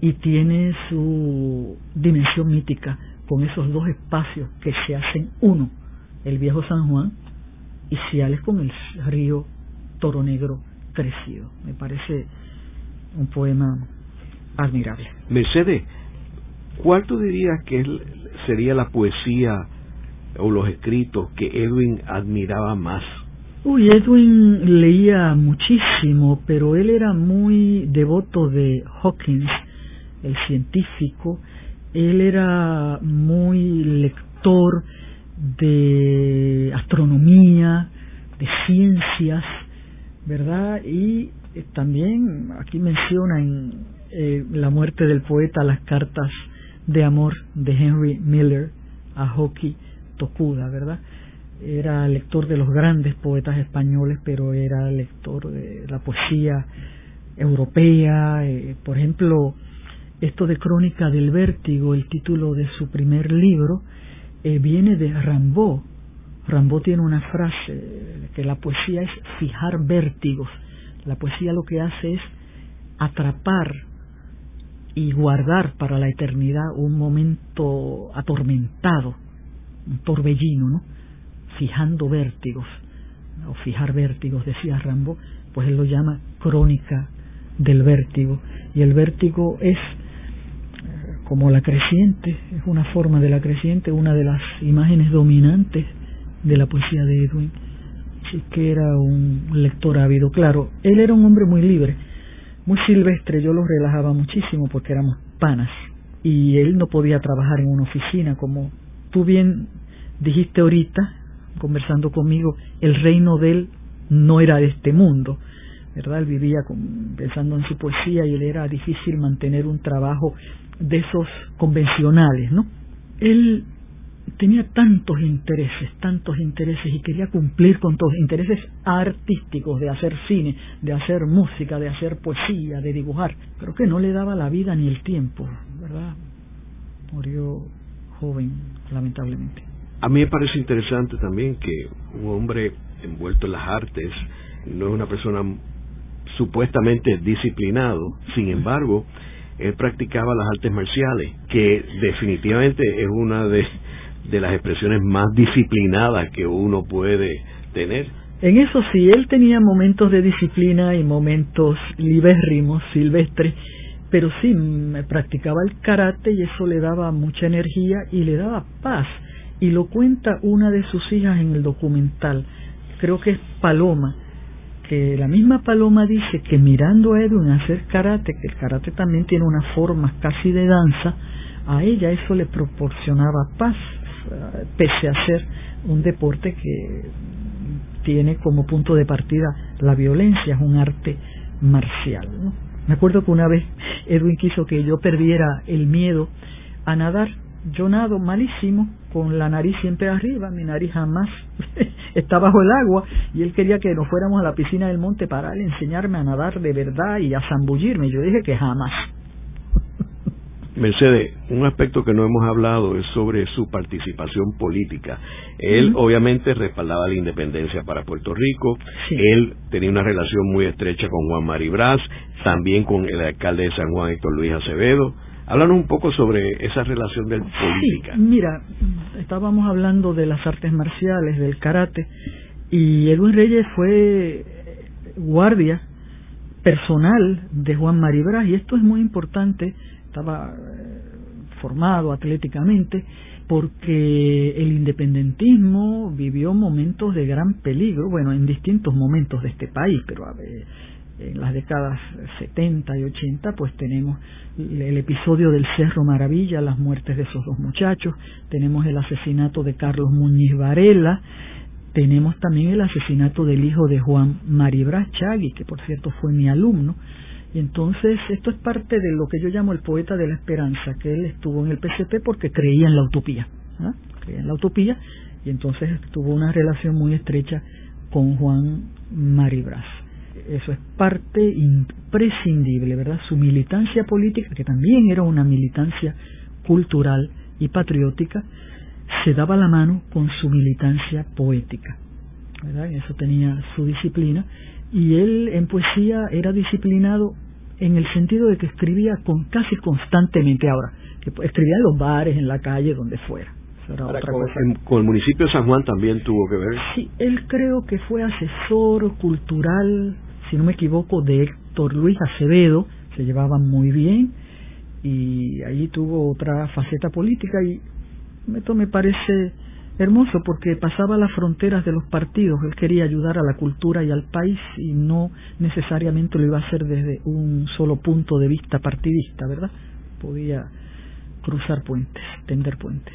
y tiene su dimensión mítica con esos dos espacios que se hacen uno, el viejo San Juan y Ciales con el río Toro Negro crecido. Me parece un poema admirable. Mercedes, ¿cuál tú dirías que sería la poesía o los escritos que Edwin admiraba más? Uy, Edwin leía muchísimo, pero él era muy devoto de Hawkins, el científico, él era muy lector de astronomía, de ciencias, ¿verdad? Y eh, también aquí menciona en eh, La muerte del poeta las cartas de amor de Henry Miller a Hoki Tokuda, ¿verdad? Era lector de los grandes poetas españoles, pero era lector de la poesía europea, eh, por ejemplo, esto de Crónica del Vértigo, el título de su primer libro, eh, viene de Rambaud. Rambaud tiene una frase que la poesía es fijar vértigos. La poesía lo que hace es atrapar y guardar para la eternidad un momento atormentado, un torbellino, ¿no? Fijando vértigos, o fijar vértigos, decía Rambaud, pues él lo llama crónica del vértigo. Y el vértigo es como la creciente, es una forma de la creciente, una de las imágenes dominantes de la poesía de Edwin. Así que era un lector ávido. Claro, él era un hombre muy libre, muy silvestre, yo lo relajaba muchísimo porque éramos panas y él no podía trabajar en una oficina, como tú bien dijiste ahorita, conversando conmigo, el reino de él no era de este mundo, ¿verdad? Él vivía pensando en su poesía y él era difícil mantener un trabajo de esos convencionales, ¿no? Él tenía tantos intereses, tantos intereses y quería cumplir con todos, intereses artísticos, de hacer cine, de hacer música, de hacer poesía, de dibujar, pero que no le daba la vida ni el tiempo, ¿verdad? Murió joven, lamentablemente. A mí me parece interesante también que un hombre envuelto en las artes, no es una persona supuestamente disciplinado, sin embargo, él practicaba las artes marciales, que definitivamente es una de, las expresiones más disciplinadas que uno puede tener. En eso sí, él tenía momentos de disciplina y momentos libérrimos, silvestres, pero sí, practicaba el karate y eso le daba mucha energía y le daba paz. Y lo cuenta una de sus hijas en el documental, creo que es Paloma, que la misma Paloma dice que mirando a Edwin hacer karate, que el karate también tiene una forma casi de danza, a ella eso le proporcionaba paz, pese a ser un deporte que tiene como punto de partida la violencia, es un arte marcial. Me acuerdo que una vez Edwin quiso que yo perdiera el miedo a nadar. Yo nado malísimo, con la nariz siempre arriba, mi nariz jamás está bajo el agua, y él quería que nos fuéramos a la piscina del monte para enseñarme a nadar de verdad y a zambullirme. Yo dije que jamás. Mercedes, un aspecto que no hemos hablado es sobre su participación política. Él obviamente respaldaba la independencia para Puerto Rico, él tenía una relación muy estrecha con Juan Maribraz, también con el alcalde de San Juan, Héctor Luis Acevedo. Háblanos un poco sobre esa relación del política. mira, estábamos hablando de las artes marciales, del karate, y Edwin Reyes fue guardia personal de Juan Maribraz, y esto es muy importante estaba eh, formado atléticamente, porque el independentismo vivió momentos de gran peligro, bueno, en distintos momentos de este país, pero en las décadas 70 y 80 pues tenemos el episodio del Cerro Maravilla, las muertes de esos dos muchachos, tenemos el asesinato de Carlos Muñiz Varela, tenemos también el asesinato del hijo de Juan Maribras Chagui, que por cierto fue mi alumno, y entonces esto es parte de lo que yo llamo el poeta de la esperanza, que él estuvo en el PCP porque creía en la utopía, ¿ah? creía en la utopía y entonces tuvo una relación muy estrecha con Juan Maribras. Eso es parte imprescindible, ¿verdad? Su militancia política, que también era una militancia cultural y patriótica, se daba la mano con su militancia poética. ¿verdad? Eso tenía su disciplina y él en poesía era disciplinado en el sentido de que escribía con casi constantemente ahora, que escribía en los bares, en la calle, donde fuera. con, el municipio de San Juan también tuvo que ver. Sí, él creo que fue asesor cultural, si no me equivoco, de Héctor Luis Acevedo, se llevaban muy bien y allí tuvo otra faceta política y esto me parece hermoso porque pasaba las fronteras de los partidos, él quería ayudar a la cultura y al país y no necesariamente lo iba a hacer desde un solo punto de vista partidista, ¿verdad? Podía cruzar puentes, tender puentes.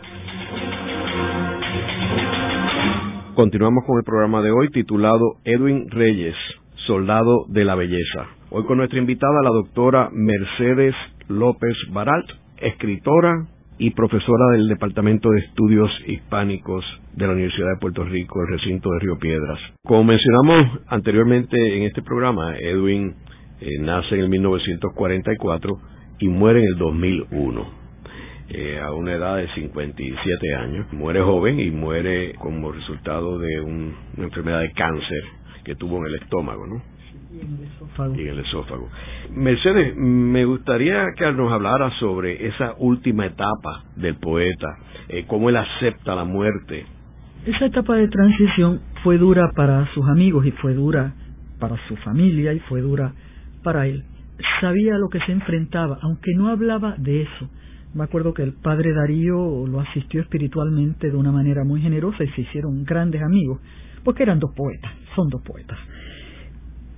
Continuamos con el programa de hoy titulado Edwin Reyes, Soldado de la Belleza. Hoy con nuestra invitada, la doctora Mercedes López Barat, escritora, y profesora del Departamento de Estudios Hispánicos de la Universidad de Puerto Rico, el recinto de Río Piedras. Como mencionamos anteriormente en este programa, Edwin eh, nace en el 1944 y muere en el 2001. Eh, a una edad de 57 años. Muere joven y muere como resultado de una enfermedad de cáncer que tuvo en el estómago, ¿no? y en el esófago. Y en el esófago. Mercedes, me gustaría que nos hablara sobre esa última etapa del poeta, eh, cómo él acepta la muerte. Esa etapa de transición fue dura para sus amigos y fue dura para su familia y fue dura para él. Sabía lo que se enfrentaba, aunque no hablaba de eso. Me acuerdo que el padre Darío lo asistió espiritualmente de una manera muy generosa y se hicieron grandes amigos, porque eran dos poetas, son dos poetas.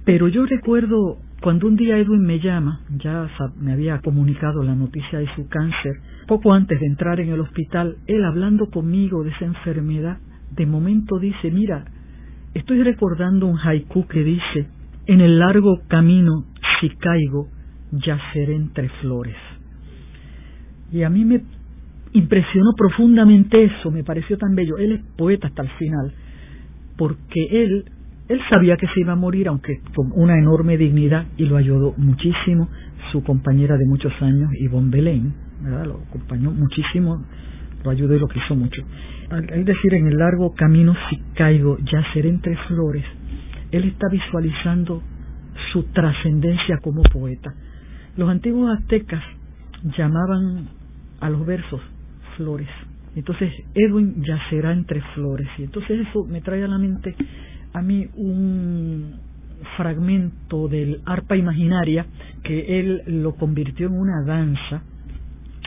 Pero yo recuerdo cuando un día Edwin me llama, ya me había comunicado la noticia de su cáncer, poco antes de entrar en el hospital, él hablando conmigo de esa enfermedad, de momento dice, mira, estoy recordando un haiku que dice, en el largo camino, si caigo, yaceré entre flores. Y a mí me impresionó profundamente eso, me pareció tan bello. Él es poeta hasta el final, porque él, él sabía que se iba a morir, aunque con una enorme dignidad, y lo ayudó muchísimo su compañera de muchos años, Yvonne Belén, ¿verdad? Lo acompañó muchísimo, lo ayudó y lo quiso mucho. Al decir, en el largo camino si caigo, yaceré entre flores, él está visualizando su trascendencia como poeta. Los antiguos aztecas llamaban a los versos flores. Entonces Edwin yacerá entre flores. Y entonces eso me trae a la mente a mí un fragmento del arpa imaginaria que él lo convirtió en una danza,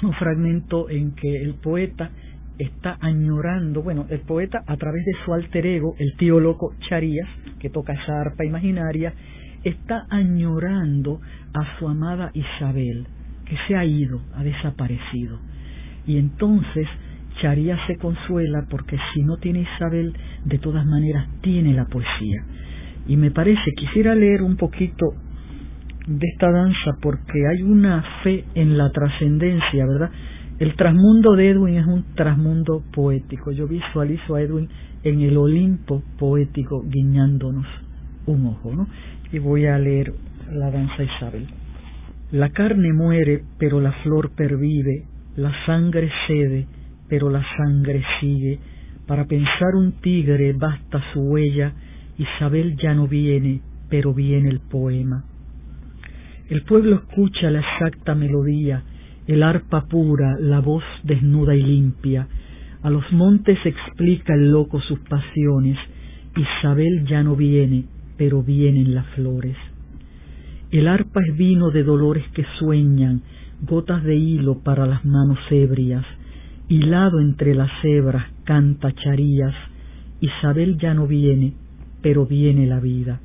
un fragmento en que el poeta está añorando, bueno, el poeta a través de su alter ego, el tío loco Charías, que toca esa arpa imaginaria, está añorando a su amada Isabel, que se ha ido, ha desaparecido. Y entonces Charías se consuela porque si no tiene Isabel, de todas maneras tiene la poesía. Y me parece, quisiera leer un poquito de esta danza porque hay una fe en la trascendencia, ¿verdad? El trasmundo de Edwin es un trasmundo poético. Yo visualizo a Edwin en el Olimpo poético guiñándonos un ojo, ¿no? Y voy a leer la danza Isabel. La carne muere, pero la flor pervive, la sangre cede, pero la sangre sigue. Para pensar un tigre basta su huella, Isabel ya no viene, pero viene el poema. El pueblo escucha la exacta melodía, el arpa pura, la voz desnuda y limpia. A los montes explica el loco sus pasiones. Isabel ya no viene, pero vienen las flores. El arpa es vino de dolores que sueñan, gotas de hilo para las manos ebrias. Hilado entre las hebras canta charías. Isabel ya no viene, pero viene la vida.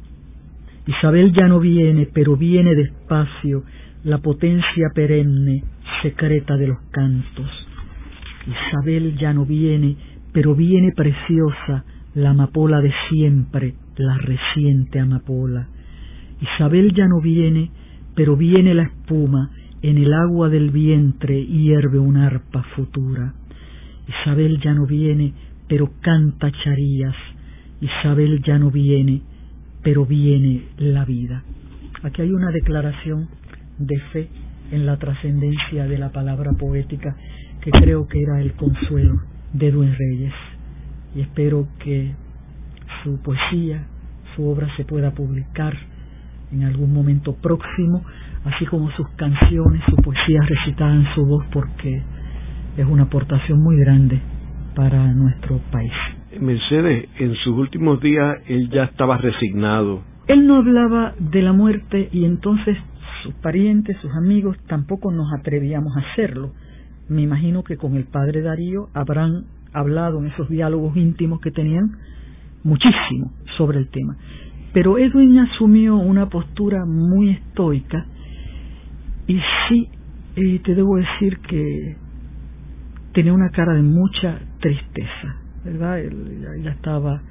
Isabel ya no viene, pero viene despacio, la potencia perenne, secreta de los cantos. Isabel ya no viene, pero viene preciosa, la amapola de siempre, la reciente amapola. Isabel ya no viene, pero viene la espuma, en el agua del vientre hierve una arpa futura. Isabel ya no viene, pero canta charías. Isabel ya no viene, pero viene la vida. Aquí hay una declaración de fe en la trascendencia de la palabra poética que creo que era el consuelo de Edwin Reyes. Y espero que su poesía, su obra se pueda publicar en algún momento próximo, así como sus canciones, su poesía recitada en su voz, porque es una aportación muy grande para nuestro país. Mercedes, en sus últimos días él ya estaba resignado. Él no hablaba de la muerte y entonces sus parientes, sus amigos, tampoco nos atrevíamos a hacerlo. Me imagino que con el padre Darío habrán hablado en esos diálogos íntimos que tenían muchísimo sobre el tema. Pero Edwin asumió una postura muy estoica y sí, eh, te debo decir que tenía una cara de mucha tristeza, ¿verdad? Él ya estaba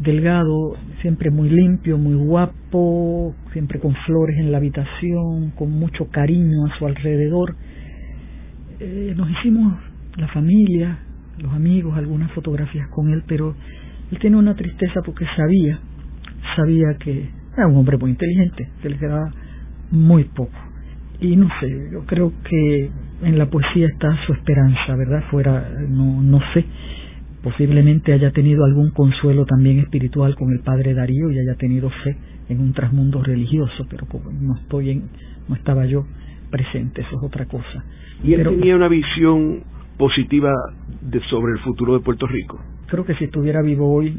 delgado, siempre muy limpio, muy guapo, siempre con flores en la habitación, con mucho cariño a su alrededor. Eh, nos hicimos la familia, los amigos, algunas fotografías con él, pero él tenía una tristeza porque sabía, sabía que era un hombre muy inteligente, que le quedaba muy poco. Y no sé, yo creo que en la poesía está su esperanza, ¿verdad? Fuera, no, no sé posiblemente haya tenido algún consuelo también espiritual con el padre Darío y haya tenido fe en un trasmundo religioso, pero como no estoy en, no estaba yo presente, eso es otra cosa. ¿Y él tenía una visión positiva de, sobre el futuro de Puerto Rico? Creo que si estuviera vivo hoy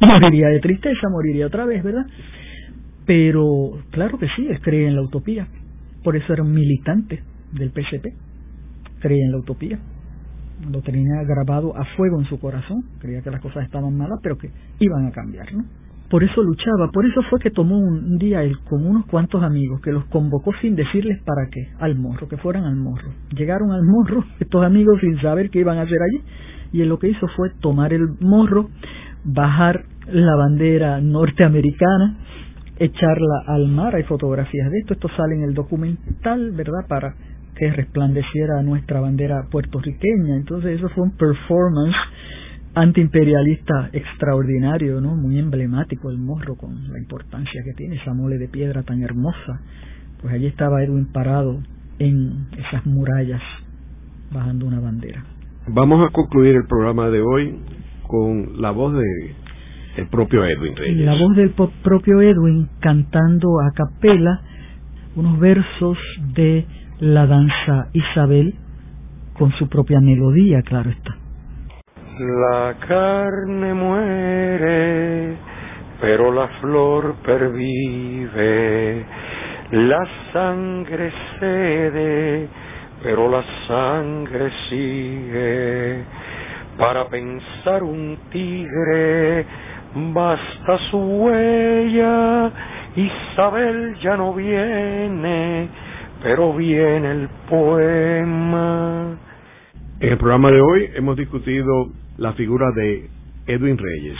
moriría de tristeza, moriría otra vez, ¿verdad? Pero claro que sí, cree en la utopía. Por eso era un militante del PCP. Cree en la utopía lo tenía grabado a fuego en su corazón, creía que las cosas estaban malas, pero que iban a cambiar, ¿no? Por eso luchaba, por eso fue que tomó un día él con unos cuantos amigos, que los convocó sin decirles para qué, al morro, que fueran al morro. Llegaron al morro estos amigos sin saber qué iban a hacer allí, y él lo que hizo fue tomar el morro, bajar la bandera norteamericana, echarla al mar. Hay fotografías de esto. Esto sale en el documental, ¿verdad? Para que resplandeciera nuestra bandera puertorriqueña. Entonces eso fue un performance antiimperialista extraordinario, ¿no? Muy emblemático el morro con la importancia que tiene esa mole de piedra tan hermosa. Pues allí estaba Edwin parado en esas murallas bajando una bandera. Vamos a concluir el programa de hoy con la voz de el propio Edwin Reyes. La voz del propio Edwin cantando a capela unos versos de la danza Isabel con su propia melodía, claro está. La carne muere, pero la flor pervive, la sangre cede, pero la sangre sigue. Para pensar un tigre basta su huella, Isabel ya no viene, pero viene el poema. En el programa de hoy hemos discutido la figura de Edwin Reyes,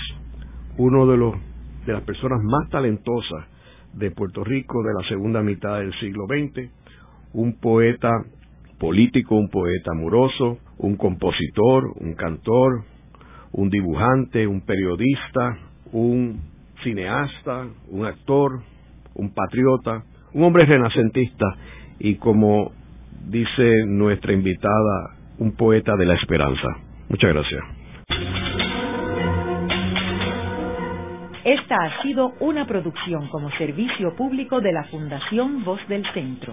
uno de los de las personas más talentosas de Puerto Rico de la segunda mitad del siglo XX, un poeta político, un poeta amoroso, un compositor, un cantor, un dibujante, un periodista, un cineasta, un actor, un patriota, un hombre renacentista y como dice nuestra invitada, un poeta de la esperanza. Muchas gracias. Esta ha sido una producción como servicio público de la Fundación Voz del Centro.